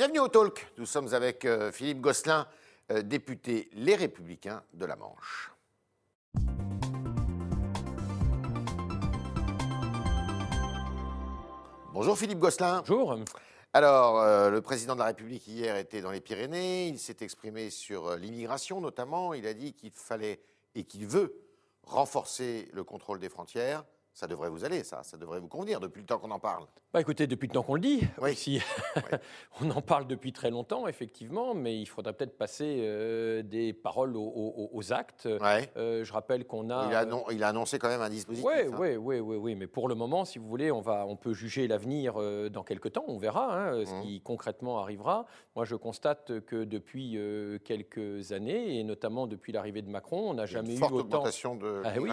Bienvenue au Talk. Nous sommes avec euh, Philippe Gosselin, euh, député Les Républicains de la Manche. Bonjour Philippe Gosselin. Bonjour. Alors, euh, le président de la République hier était dans les Pyrénées. Il s'est exprimé sur l'immigration notamment. Il a dit qu'il fallait et qu'il veut renforcer le contrôle des frontières. Ça devrait vous aller, ça. Ça devrait vous convenir depuis le temps qu'on en parle. Bah écoutez, depuis le temps qu'on le dit, Oui. aussi, on en parle depuis très longtemps, effectivement, mais il faudrait peut-être passer euh, des paroles aux, aux- aux actes. Ouais. Euh, je rappelle qu'on a. Il, a annon- il a annoncé quand même un dispositif. Oui, hein. oui, oui, oui, oui, mais pour le moment, si vous voulez, on, va, on peut juger l'avenir euh, dans quelques temps, on verra hein, ce Mhm. qui concrètement arrivera. Moi, je constate que depuis euh, quelques années, et notamment depuis l'arrivée de Macron, on n'a a une jamais eu forte autant. augmentation de Ah oui,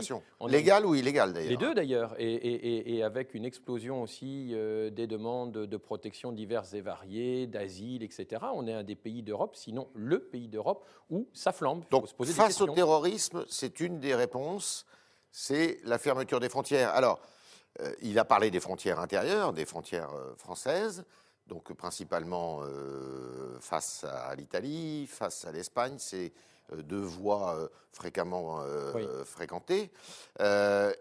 Légale ou illégale d'ailleurs Les deux d'ailleurs, et, et- et- et avec une explosion aussi euh, des demandes de protection diverses et variées, d'asile, etc. On est un des pays d'Europe, sinon le pays d'Europe où ça flambe. Faut Donc, se poser des face au terrorisme, c'est une des réponses, c'est la fermeture des frontières. Alors, euh, il a parlé des frontières intérieures, des frontières euh, françaises, donc principalement face à l'Italie, face à l'Espagne, c'est deux voies fréquemment Oui. fréquentées.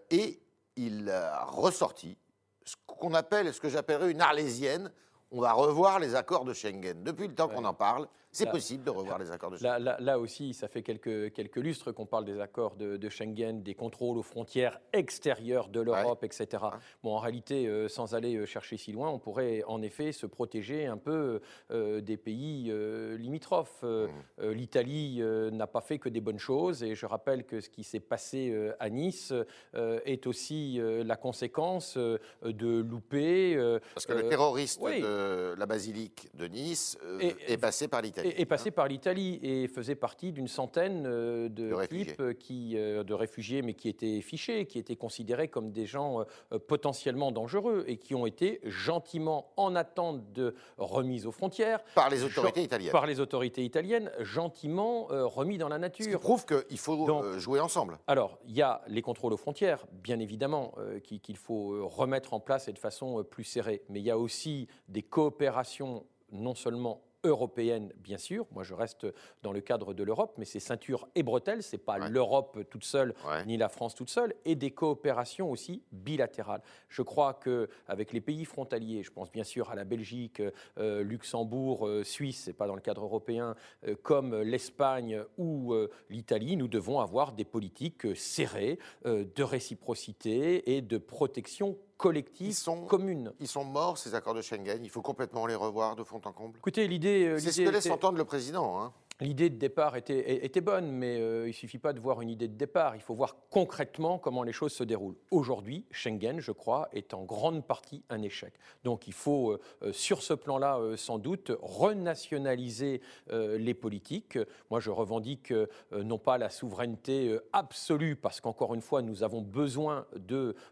Et il a ressorti ce qu'on appelle, ce que j'appellerais une arlésienne. On va revoir les accords de Schengen. Depuis le temps qu'on en parle, c'est Là- possible de revoir les accords de Schengen. Là, aussi, ça fait quelques, quelques lustres qu'on parle des accords de, de Schengen, des contrôles aux frontières extérieures de l'Europe, etc. Bon, en réalité, euh, sans aller euh, chercher si loin, on pourrait en effet se protéger un peu euh, des pays euh, limitrophes. Mmh. L'Italie n'a pas fait que des bonnes choses, et je rappelle que ce qui s'est passé à Nice est aussi la conséquence de louper. Parce que le terroriste oui. de la basilique de Nice Et- est passé par l'Italie. Est, est passé par l'Italie et faisait partie d'une centaine euh, de, De réfugiés. euh, qui, euh, de réfugiés, mais qui étaient fichés, qui étaient considérés comme des gens potentiellement dangereux et qui ont été gentiment en attente de remise aux frontières Par les autorités italiennes. par les autorités italiennes, gentiment remis dans la Ce qui nature. prouve qu'il faut Donc- jouer ensemble. Alors, il y a les contrôles aux frontières, bien évidemment, qui- qu'il faut remettre en place et de façon plus serrée. Mais il y a aussi des coopérations non seulement européennes, bien sûr. Moi, je reste dans le cadre de l'Europe, mais c'est ceinture et bretelles. C'est pas Ouais. l'Europe toute seule Ouais. ni la France toute seule, et des coopérations aussi bilatérales. Je crois que avec les pays frontaliers, je pense bien sûr à la Belgique, euh, Luxembourg, euh, Suisse, c'est pas dans le cadre européen, euh, comme l'Espagne ou euh, l'Italie, nous devons avoir des politiques serrées de réciprocité et de protection collective Ils sont- commune. Ils sont morts, ces accords de Schengen. Il faut complètement les revoir de fond en comble. Écoutez, l'idée, euh, C'est ce que laisse entendre le président. hein. L'idée de départ était, était bonne, mais euh, il ne suffit pas de voir une idée de départ, il faut voir concrètement comment les choses se déroulent. Aujourd'hui, Schengen, je crois, est en grande partie un échec. Donc il faut, euh, euh, sur ce plan-là, euh, sans doute, renationaliser les politiques. Moi, je revendique non pas la souveraineté absolue, parce qu'encore une fois, nous avons besoin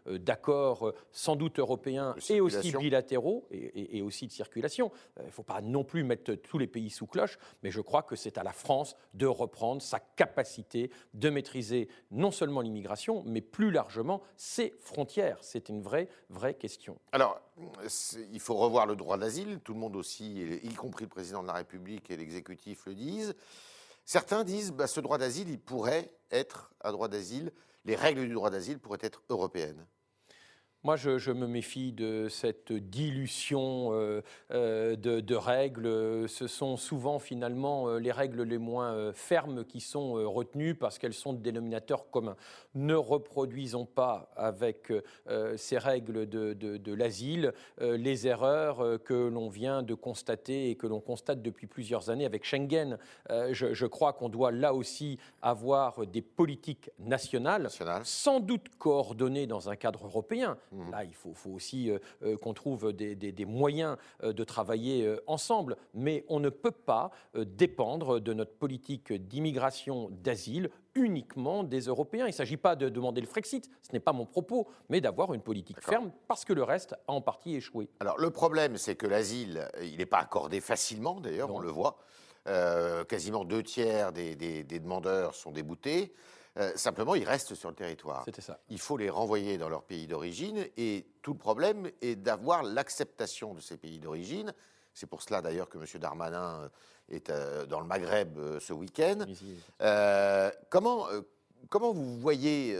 d'accords sans doute européens et aussi bilatéraux et, et- et aussi de circulation. Il ne faut pas non plus mettre tous les pays sous cloche, mais je crois que c'est à la France de reprendre sa capacité de maîtriser non seulement l'immigration, mais plus largement ses frontières. C'est une vraie, vraie question. Alors, il faut revoir le droit d'asile. Tout le monde aussi, y compris le président de la République et l'exécutif, le disent. Certains disent que ce droit d'asile, il pourrait être un droit d'asile. Les règles du droit d'asile pourraient être européennes. Moi, je, je me méfie de cette dilution euh, euh, de, de règles. Ce sont souvent finalement euh, les règles les moins fermes qui sont retenues parce qu'elles sont de dénominateurs communs. Ne reproduisons pas avec euh, ces règles de, de- de l'asile les erreurs que l'on vient de constater et que l'on constate depuis plusieurs années avec Schengen. Je, je crois qu'on doit là aussi avoir des politiques nationales National. sans doute coordonnées dans un cadre européen. Mhm. Là, il faut, faut aussi euh, euh, qu'on trouve des, des- des moyens euh, de travailler euh, ensemble. Mais on ne peut pas dépendre de notre politique d'immigration, d'asile uniquement des Européens. Il ne s'agit pas de demander le Frexit, ce n'est pas mon propos, mais d'avoir une politique ferme parce que le reste a en partie échoué. Alors, le problème, c'est que l'asile, il n'est pas accordé facilement, d'ailleurs, on le voit. Quasiment deux tiers des demandeurs sont déboutés. Euh, simplement, ils restent sur le territoire. C'était ça. Il faut les renvoyer dans leur pays d'origine et tout le problème est d'avoir l'acceptation de ces pays d'origine. C'est pour cela d'ailleurs que M. Darmanin est dans le Maghreb ce week-end. comment, comment vous voyez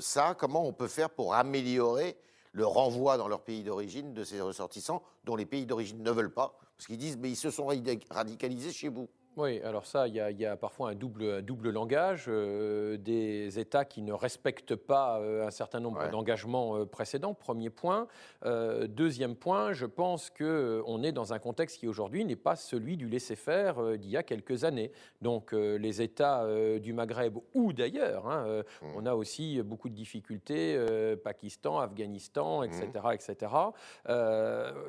ça? Comment on peut faire pour améliorer le renvoi dans leur pays d'origine de ces ressortissants dont les pays d'origine ne veulent pas? Parce qu'ils disent, mais ils se sont radicalisés chez vous. Oui, alors ça, il y, a parfois un double, double langage, euh, des États qui ne respectent pas euh, un certain nombre d'engagements euh, précédents, premier point. deuxième point, je pense qu'on est dans un contexte qui aujourd'hui n'est pas celui du laisser-faire d'il y a quelques années. Donc les États du Maghreb ou d'ailleurs, hein, mmh. on a aussi beaucoup de difficultés, Pakistan, Afghanistan, etc. Mmh. etc.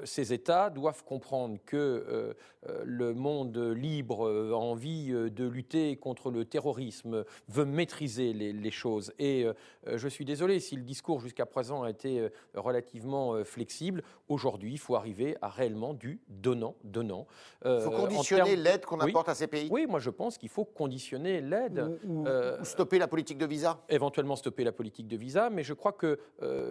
ces États doivent comprendre que le monde libre euh, envie euh, de lutter contre le terrorisme, veut maîtriser les, choses. Et euh, je suis désolé si le discours jusqu'à présent a été relativement flexible. Aujourd'hui, il faut arriver à réellement du donnant-donnant. Il faut conditionner l'aide qu'on apporte à ces pays Oui, moi je pense qu'il faut conditionner l'aide. Ou, stopper la politique de visa Éventuellement stopper la politique de visa, mais je crois que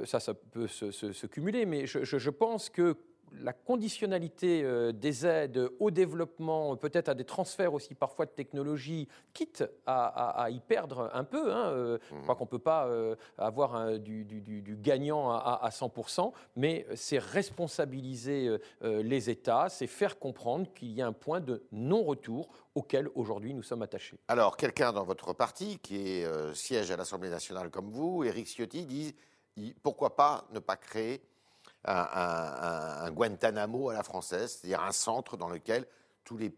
ça, ça peut se, cumuler. Mais je, je pense que la conditionnalité euh, des aides au développement, peut-être à des transferts aussi parfois de technologie, quitte à, y perdre un peu. Hein, euh, je crois qu'on ne peut pas euh, avoir du, gagnant à, 100%, mais c'est responsabiliser les États, c'est faire comprendre qu'il y a un point de non-retour auquel aujourd'hui nous sommes attachés. Alors, quelqu'un dans votre parti qui est, siège à l'Assemblée nationale comme vous, Éric Ciotti, dit pourquoi pas ne pas créer un, Guantanamo à la française, c'est-à-dire un centre dans lequel tous les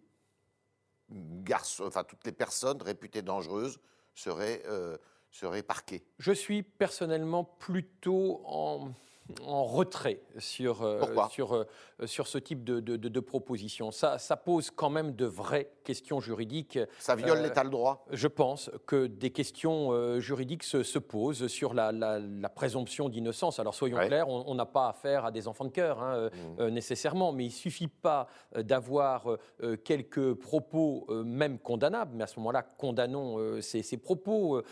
garçons, toutes les personnes réputées dangereuses seraient, euh, seraient parquées. Je suis personnellement plutôt en en retrait sur, euh, sur, euh, sur ce type de, de, proposition. Ça, ça, pose quand même de vraies questions juridiques. Ça viole euh, l'état de droit Je pense que des questions juridiques se, se, posent sur la, la, présomption d'innocence. Alors soyons clairs, on n'a pas affaire à des enfants de cœur hein, mmh. nécessairement, mais il ne suffit pas d'avoir quelques propos même condamnables, mais à ce moment-là, condamnons ces, ces, propos,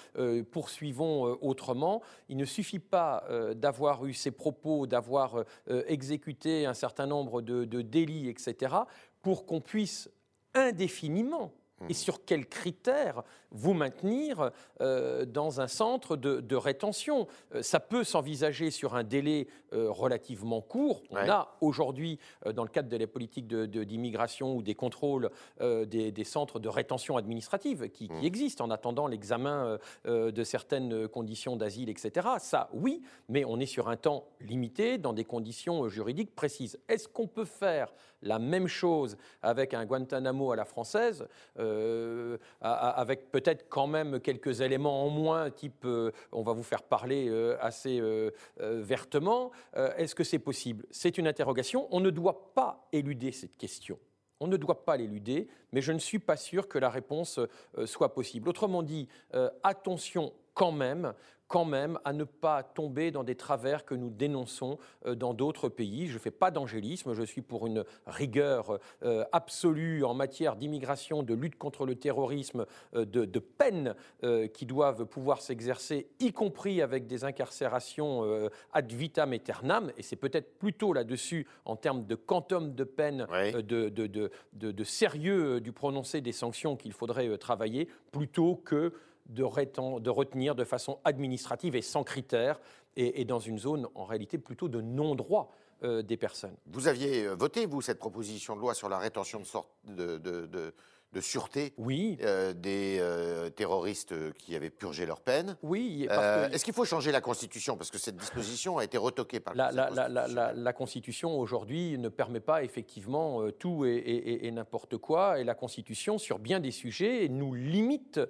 poursuivons autrement. Il ne suffit pas d'avoir eu ces propos propos d'avoir euh, exécuté un certain nombre de, de délits, etc., pour qu'on puisse indéfiniment et mmh. sur quels critères vous maintenir euh, dans un centre de, rétention? Euh, ça peut s'envisager sur un délai euh, relativement court. On a aujourd'hui, dans le cadre de la politique d'immigration de, ou des contrôles, des, centres de rétention administrative qui, qui mmh. existent en attendant l'examen de certaines conditions d'asile, etc. Ça, oui, mais on est sur un temps limité, dans des conditions juridiques précises. Est-ce qu'on peut faire la même chose avec un Guantanamo à la française, avec peut-être quand même quelques éléments en moins, type euh, on va vous faire parler euh, assez euh, vertement. Est-ce que c'est possible? C'est une interrogation. On ne doit pas éluder cette question. On ne doit pas l'éluder, mais je ne suis pas sûr que la réponse soit possible. Autrement dit, attention quand même quand même à ne pas tomber dans des travers que nous dénonçons euh, dans d'autres pays. Je ne fais pas d'angélisme, je suis pour une rigueur euh, absolue en matière d'immigration, de lutte contre le terrorisme, euh, de, peines qui doivent pouvoir s'exercer, y compris avec des incarcérations ad vitam aeternam. Et c'est peut-être plutôt là-dessus, en termes de quantum de peine, de, de, sérieux du prononcé des sanctions qu'il faudrait travailler, plutôt que de, retenir de façon administrative et sans critères, et, dans une zone en réalité plutôt de non-droit euh, des personnes. Vous aviez euh, voté, vous, cette proposition de loi sur la rétention de, de sûreté oui. Euh, des euh, terroristes qui avaient purgé leur peine. Oui. Euh, est-ce qu'il faut changer la Constitution? Parce que cette disposition a été retoquée par la, la, la, la Constitution aujourd'hui ne permet pas effectivement tout et, n'importe quoi. Et la Constitution, sur bien des sujets, nous limite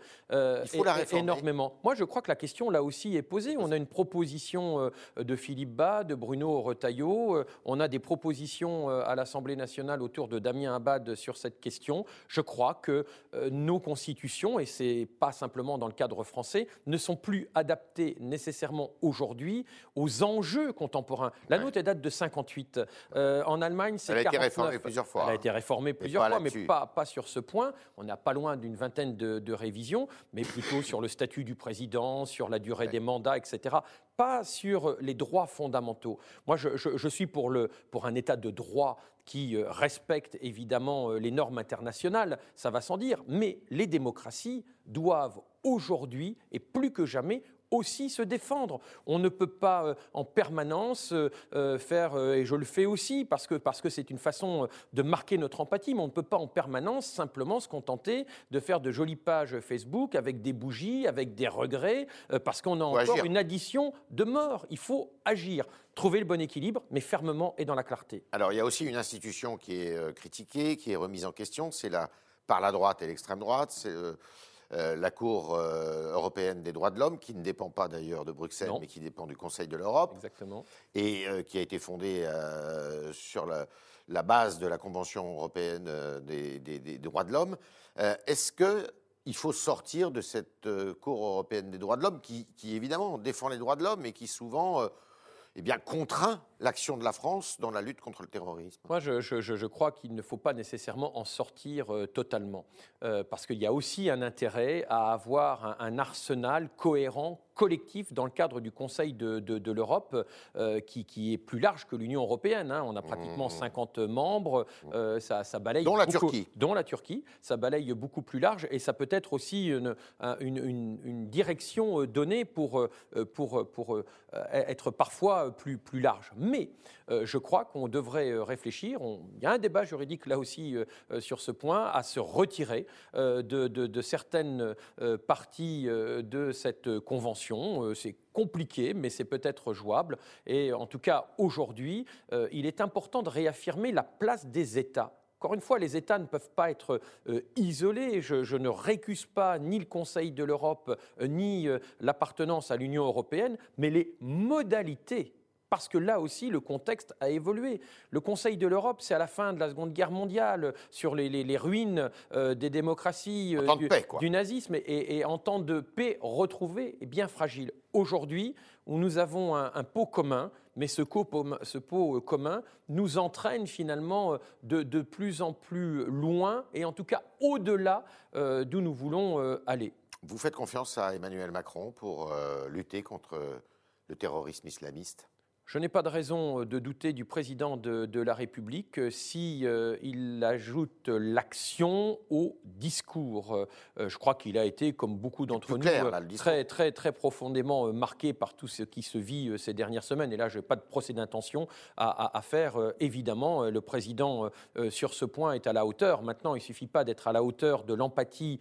énormément. Moi, je crois que la question là aussi est posée. On a une proposition de Philippe Bas, de Bruno Retailleau. On a des propositions à l'Assemblée nationale autour de Damien Abad sur cette question. Je crois que euh, nos constitutions, et c'est pas simplement dans le cadre français, ne sont plus adaptées nécessairement aujourd'hui aux enjeux contemporains. La nôtre, elle date de 58. Euh, en Allemagne, c'est Elle a été réformée plusieurs fois. Elle a été réformée plusieurs fois, mais pas, pas sur ce point. On n'a pas loin d'une vingtaine de, révisions, mais plutôt sur le statut du président, sur la durée des mandats, etc pas sur les droits fondamentaux. Moi, je, suis pour, le, pour un État de droit qui euh, respecte évidemment euh, les normes internationales, ça va sans dire, mais les démocraties doivent aujourd'hui, et plus que jamais, aussi se défendre. On ne peut pas euh, en permanence euh, euh, faire, et je le fais aussi parce que parce que c'est une façon de marquer notre empathie, mais on ne peut pas en permanence simplement se contenter de faire de jolies pages Facebook avec des bougies, avec des regrets, parce qu'on a encore une addition de mort. Il faut agir trouver le bon équilibre, mais fermement et dans la clarté. Alors il y a aussi une institution qui est critiquée, qui est remise en question, c'est la par la droite et l'extrême droite, c'est euh, la Cour euh, européenne des droits de l'homme, qui ne dépend pas d'ailleurs de Bruxelles, mais qui dépend du Conseil de l'Europe. Exactement. Et euh, qui a été fondée sur la, base de la Convention européenne des, droits de l'homme. Est-ce qu'il faut sortir de cette Cour européenne des droits de l'homme qui, qui, évidemment défend les droits de l'homme et qui souvent eh bien, contraint l'action de la France dans la lutte contre le terrorisme Moi, je, crois qu'il ne faut pas nécessairement en sortir euh, totalement, euh, parce qu'il y a aussi un intérêt à avoir un arsenal cohérent, collectif dans le cadre du Conseil de, l'Europe euh, qui, est plus large que l'Union européenne. Hein. On a pratiquement 50 mmh. membres, euh, ça, balaye... Dont la Turquie. Dont la Turquie, ça balaye beaucoup plus large et ça peut être aussi une, une, direction donnée pour, pour, pour être parfois plus, plus large. Mais je crois qu'on devrait réfléchir, il y a un débat juridique là aussi sur ce point, à se retirer de, certaines parties de cette convention euh, c'est compliqué, mais c'est peut-être jouable. Et en tout cas, aujourd'hui, euh, il est important de réaffirmer la place des États. Encore une fois, les États ne peuvent pas être euh, isolés. Je, ne récuse pas ni le Conseil de l'Europe, ni l'appartenance à l'Union européenne, mais les modalités parce que là aussi, le contexte a évolué. Le Conseil de l'Europe, c'est à la fin de la Seconde Guerre mondiale, sur les, ruines euh, des démocraties, euh, du, nazisme, et, en temps de paix retrouvée et bien fragile. Aujourd'hui, où nous avons un, pot commun, mais ce, ce, pot commun nous entraîne finalement de, de, plus en plus loin, et en tout cas au-delà euh, d'où nous voulons aller. Vous faites confiance à Emmanuel Macron pour lutter contre le terrorisme islamiste? Je n'ai pas de raison euh, de douter du président de, la République euh, si euh, il ajoute l'action au discours. je crois qu'il a été, comme beaucoup d'entre nous, très, très, très profondément marqué par tout ce qui se vit ces dernières semaines. Et là, je n'ai pas de procès d'intention à, faire. évidemment, le président, sur ce point, est à la hauteur. Maintenant, il ne suffit pas d'être à la hauteur de l'empathie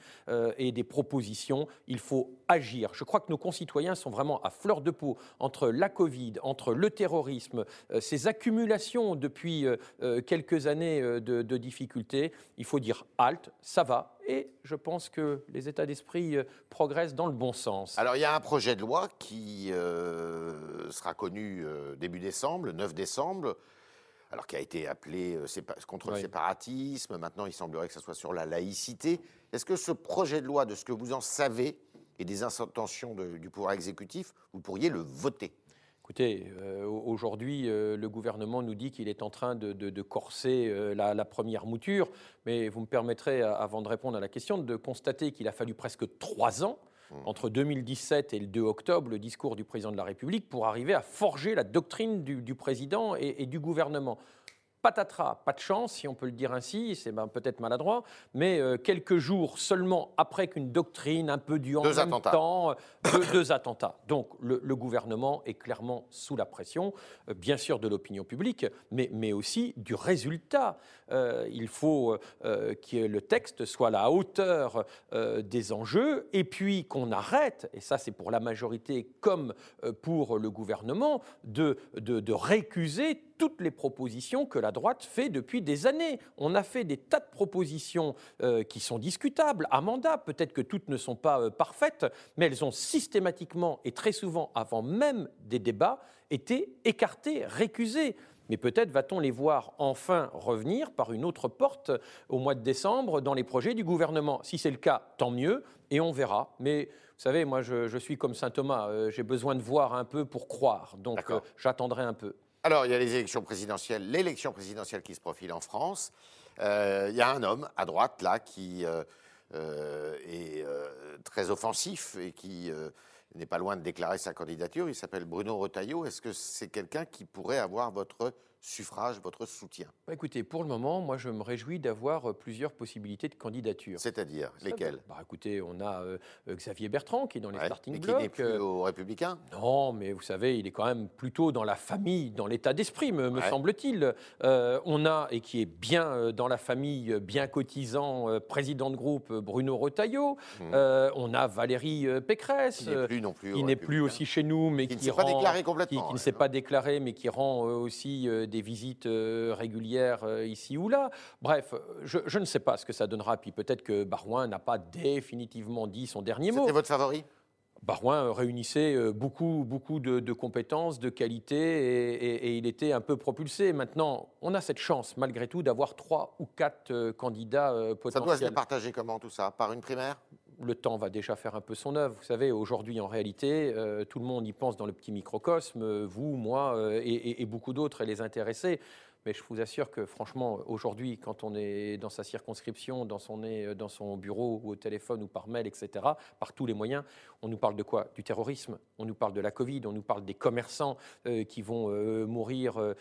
et des propositions. Il faut agir. Je crois que nos concitoyens sont vraiment à fleur de peau entre la Covid, entre le terrorisme, euh, ces accumulations depuis euh, euh, quelques années de, difficultés, il faut dire halte, ça va. Et je pense que les états d'esprit progressent dans le bon sens. Alors il y a un projet de loi qui sera connu début décembre, le 9 décembre, alors qui a été appelé contre le séparatisme. Maintenant, il semblerait que ce soit sur la laïcité. Est-ce que ce projet de loi, de ce que vous en savez, et des intentions du pouvoir exécutif, vous pourriez le voter? Écoutez, euh, aujourd'hui, euh, le gouvernement nous dit qu'il est en train de, corser euh, la, première mouture, mais vous me permettrez, avant de répondre à la question, de constater qu'il a fallu presque trois ans mmh. entre 2017 et le 2 octobre, le discours du président de la République, pour arriver à forger la doctrine du, président et, du gouvernement patatras, pas de chance, si on peut le dire ainsi, c'est ben, peut-être maladroit, mais euh, quelques jours seulement après qu'une doctrine un peu due en deux même temps, euh, deux, attentats. Donc le, gouvernement est clairement sous la pression, euh, bien sûr de l'opinion publique, mais, mais aussi du résultat. il faut que le texte soit à la hauteur des enjeux et puis qu'on arrête, et ça c'est pour la majorité comme pour le gouvernement, de, de, de récuser toutes les propositions que la droite fait depuis des années. On a fait des tas de propositions euh, qui sont discutables, à mandat. Peut-être que toutes ne sont pas euh, parfaites, mais elles ont systématiquement et très souvent, avant même des débats, été écartées, récusées. Mais peut-être va-t-on les voir enfin revenir par une autre porte au mois de décembre dans les projets du gouvernement. Si c'est le cas, tant mieux, et on verra. Mais vous savez, moi, je, suis comme Saint Thomas, euh, j'ai besoin de voir un peu pour croire. Donc, j'attendrai un peu. Alors, il y a les élections présidentielles, l'élection présidentielle qui se profile en France. Euh, il y a un homme à droite, là, qui euh, euh, est très offensif et qui n'est pas loin de déclarer sa candidature. Il s'appelle Bruno Retailleau. Est-ce que c'est quelqu'un qui pourrait avoir votre suffrage, votre soutien? Bah, Écoutez, pour le moment, moi, je me réjouis d'avoir euh, plusieurs possibilités de candidature. C'est-à-dire lesquelles? bah, Écoutez, on a euh, euh, Xavier Bertrand qui est dans les starting blocks. Qui n'est plus aux Républicains Non, mais vous savez, il est quand même plutôt dans la famille, dans l'état d'esprit, me, semble-t-il. on a, et qui est bien dans la famille, bien cotisant, président de groupe Bruno Retailleau. Mmh. on a Valérie Pécresse. Qui n'est plus non plus. Qui n'est plus aussi chez nous, mais qui, qui, rend, pas déclaré complètement. Qui, ne s'est pas déclaré, mais qui rend aussi des visites euh, régulières euh, ici ou là. Bref, je, ne sais pas ce que ça donnera. Puis peut-être que Barouin n'a pas définitivement dit son dernier mot. C'était votre favori? Barouin réunissait euh, beaucoup, beaucoup de, compétences, de qualités, et, il était un peu propulsé. Maintenant, on a cette chance, malgré tout, d'avoir trois ou quatre candidats potentiels. Ça doit se départager comment tout ça? Par une primaire? Le temps va déjà faire un peu son œuvre. Vous savez, aujourd'hui, en réalité, euh, tout le monde y pense dans le petit microcosme, euh, vous, moi euh, et, beaucoup d'autres, et les intéressés. Mais je vous assure que, franchement, aujourd'hui, quand on est dans sa circonscription, dans son, dans son bureau ou au téléphone ou par mail, etc., par tous les moyens, on nous parle de quoi? Du terrorisme, on nous parle de la Covid, on nous parle des commerçants qui vont mourir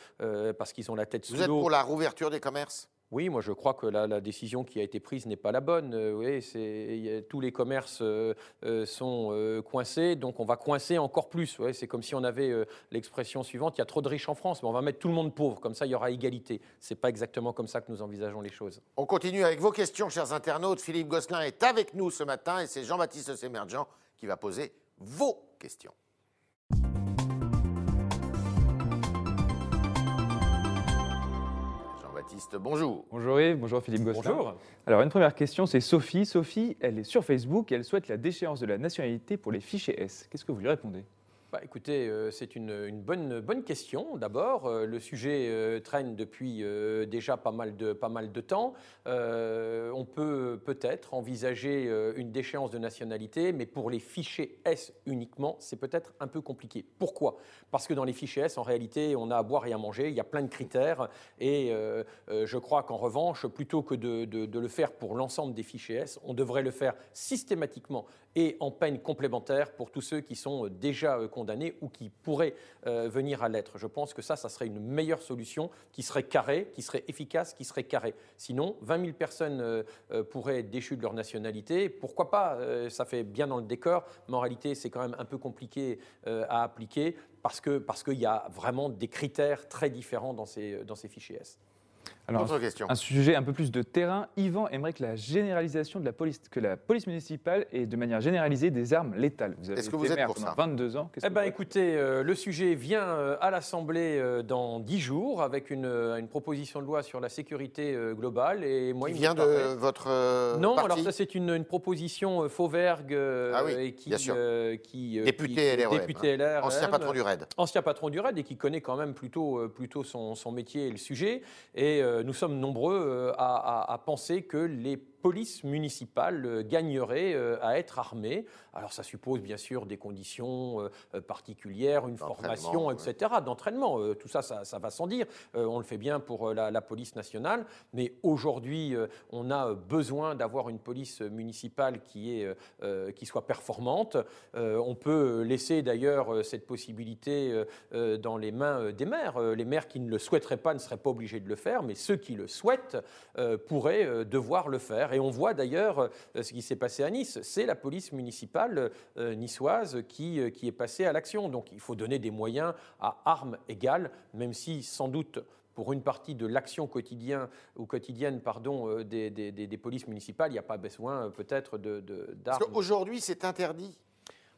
parce qu'ils ont la tête sous l'eau. Vous êtes pour la rouverture des commerces? Oui, moi je crois que la, décision qui a été prise n'est pas la bonne. Euh, oui, tous les commerces euh, euh, sont coincés, donc on va coincer encore plus. c'est comme si on avait l'expression suivante il y a trop de riches en France, mais on va mettre tout le monde pauvre, comme ça il y aura égalité. Ce n'est pas exactement comme ça que nous envisageons les choses. On continue avec vos questions, chers internautes. Philippe Gosselin est avec nous ce matin et c'est Jean-Baptiste Sémergent qui va poser vos questions. Bonjour. Bonjour Yves, bonjour Philippe Gosselin. Bonjour. Alors une première question, c'est Sophie. Sophie, elle est sur Facebook et elle souhaite la déchéance de la nationalité pour les fichiers S. Qu'est-ce que vous lui répondez? Bah, écoutez, euh, c'est une, bonne, question. D'abord, euh, le sujet euh, traîne depuis déjà pas mal de, pas mal de temps. on peut peut-être envisager une déchéance de nationalité, mais pour les fichiers S uniquement, c'est peut-être un peu compliqué. Pourquoi? Parce que dans les fichiers S, en réalité, on a à boire et à manger, il y a plein de critères, et je crois qu'en revanche, plutôt que de, de le faire pour l'ensemble des fichiers S, on devrait le faire systématiquement et en peine complémentaire pour tous ceux qui sont déjà condamnés ou qui pourraient euh, venir à l'être. Je pense que ça, ça serait une meilleure solution qui serait carrée, qui serait efficace, qui serait carrée. Sinon, 20 000 personnes euh, euh, pourraient être déchues de leur nationalité. Pourquoi pas Ça fait bien dans le décor, mais en réalité, c'est quand même un peu compliqué à appliquer parce qu'il parce qu'il y a vraiment des critères très différents dans ces, dans ces fichiers S. Alors, Un sujet un peu plus de terrain. Yvan aimerait que la généralisation de la police, que la police municipale ait de manière généralisée des armes létales. Vous avez Est-ce que vous êtes pour ça 22 ans. Eh ben, écoutez, euh, le sujet vient euh, à l'Assemblée euh, dans 10 jours avec une, une, proposition de loi sur la sécurité globale. Et moi, il vient de votre Non, alors ça c'est une, une, proposition Fauvergue ah oui, qui, bien sûr. qui député, LR, député LR, ancien patron du RAID. Ancien patron du RAID et qui connaît quand même plutôt, plutôt son, son métier et le sujet. Et nous sommes nombreux euh, à, penser que les police municipale euh, gagnerait euh, à être armée. Alors ça suppose bien sûr des conditions euh, particulières, une formation, etc., d'entraînement. Tout ça, ça, va sans dire. On le fait bien pour la, police nationale, mais aujourd'hui, on a besoin d'avoir une police municipale qui, est, qui soit performante. On peut laisser d'ailleurs cette possibilité dans les mains des maires. Les maires qui ne le souhaiteraient pas ne seraient pas obligés de le faire, mais ceux qui le souhaitent pourraient devoir le faire. Et on voit d'ailleurs euh, ce qui s'est passé à Nice. C'est la police municipale euh, niçoise qui, euh, qui est passée à l'action. Donc il faut donner des moyens à armes égales, même si sans doute pour une partie de l'action quotidienne, ou quotidienne pardon, des, des, polices municipales, il n'y a pas besoin peut-être d'armes. De, Parce qu'aujourd'hui, c'est interdit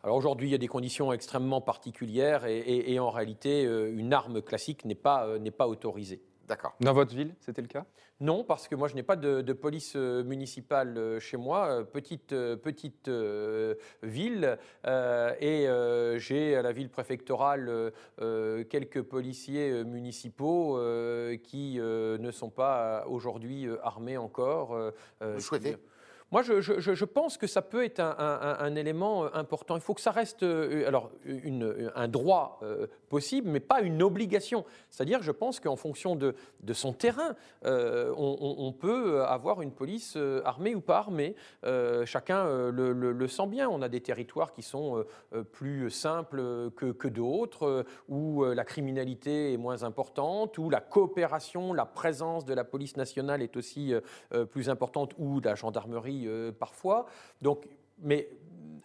alors aujourd'hui, il y a des conditions extrêmement particulières et, et en réalité, une arme classique n'est pas, n'est pas autorisée. D'accord. Dans votre ville, c'était le cas? Non, parce que moi, je n'ai pas de, police euh, municipale euh, chez moi, euh, petite, petite ville, et j'ai à la ville préfectorale quelques policiers municipaux qui ne sont pas aujourd'hui armés encore. Vous souhaitez? Moi, je, pense que ça peut être un, élément important. Il faut que ça reste alors, un droit possible, mais pas une obligation. C'est-à-dire, je pense qu'en fonction de, son terrain, on, peut avoir une police armée ou pas armée. chacun le, sent bien. On a des territoires qui sont plus simples que, que d'autres, où la criminalité est moins importante, où la coopération, la présence de la police nationale est aussi plus importante, ou la gendarmerie parfois. Donc, mais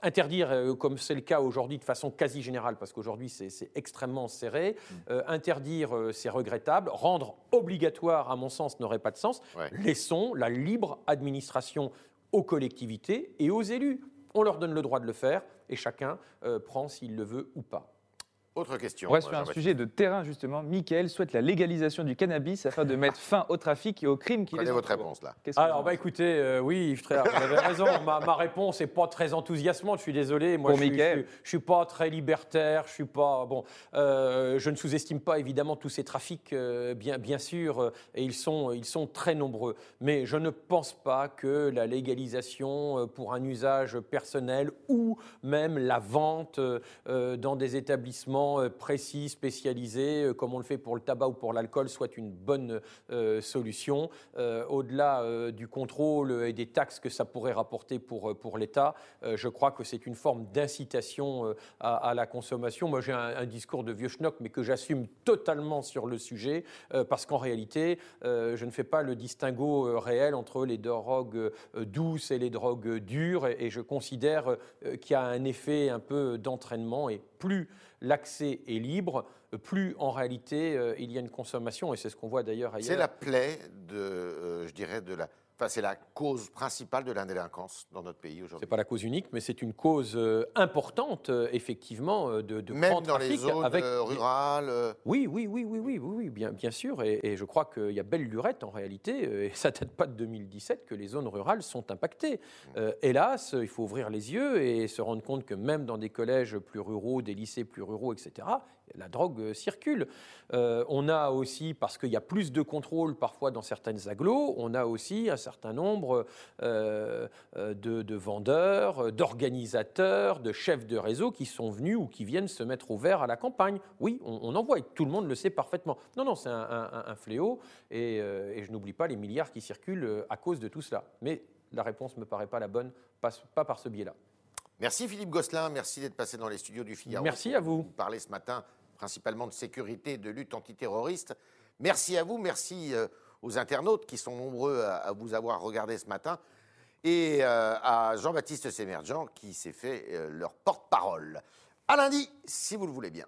interdire, comme c'est le cas aujourd'hui de façon quasi générale, parce qu'aujourd'hui c'est extrêmement serré, mm. interdire c'est regrettable, rendre obligatoire à mon sens n'aurait pas de sens. Laissons la libre administration aux collectivités et aux élus. On leur donne le droit de le faire et chacun prend s'il le veut ou pas. Autre question. On reste sur un sujet de terrain, justement. Michael souhaite la légalisation du cannabis afin de mettre fin au trafic et aux crimes qui Quelle est votre réponse, là Alors, bah, écoutez, euh, oui, vous avez raison. ma, réponse n'est pas très enthousiasmante, je suis désolé. Moi, je, ne suis pas très libertaire, je suis pas... Bon, euh, je ne sous-estime pas, évidemment, tous ces trafics, euh, bien, bien sûr, et ils sont, ils sont très nombreux. Mais je ne pense pas que la légalisation pour un usage personnel ou même la vente dans des établissements euh, précis, spécialisé, euh, comme on le fait pour le tabac ou pour l'alcool, soit une bonne euh, solution. Au-delà du contrôle et des taxes que ça pourrait rapporter pour, pour l'État, je crois que c'est une forme d'incitation à, la consommation. Moi, j'ai un, discours de vieux schnock, mais que j'assume totalement sur le sujet, parce qu'en réalité, je ne fais pas le distinguo réel entre les drogues douces et les drogues dures, et je considère qu'il y a un effet un peu d'entraînement, et plus l'accès est libre, plus en réalité euh, il y a une consommation, et c'est ce qu'on voit d'ailleurs ailleurs. C'est la plaie de, euh, je dirais, de la, c'est la cause principale de l'indélinquance dans notre pays aujourd'hui. C'est pas la cause unique, mais c'est une cause euh, importante, euh, effectivement, euh, de, de Même dans les zones rurales. Oui, oui, oui, oui, oui, oui, bien, bien sûr. Et, je crois qu'il y a belle lurette en réalité, et ça date pas de 2017 que les zones rurales sont impactées. Mmh. hélas, il faut ouvrir les yeux et se rendre compte que même dans des collèges plus ruraux, des lycées plus ruraux, etc., la drogue circule. on a aussi, parce qu'il y a plus de contrôle parfois dans certaines agglos, on a aussi un certain nombre euh, euh, de, vendeurs, d'organisateurs, de chefs de réseau qui sont venus ou qui viennent se mettre au vert à la campagne. Oui, on, en voit et tout le monde le sait parfaitement. Non, non, c'est un, fléau euh, et, je n'oublie pas les milliards qui circulent à cause de tout cela. Mais la réponse ne me paraît pas la bonne, pas, pas par ce biais-là. Merci Philippe Gosselin, merci d'être passé dans les studios du Figaro. Merci à vous. Vous ce matin principalement de sécurité, de lutte antiterroriste. Merci à vous, merci aux internautes qui sont nombreux à, vous avoir regardé ce matin et euh, à Jean-Baptiste Sémergent qui s'est fait euh, leur porte-parole. À lundi, si vous le voulez bien.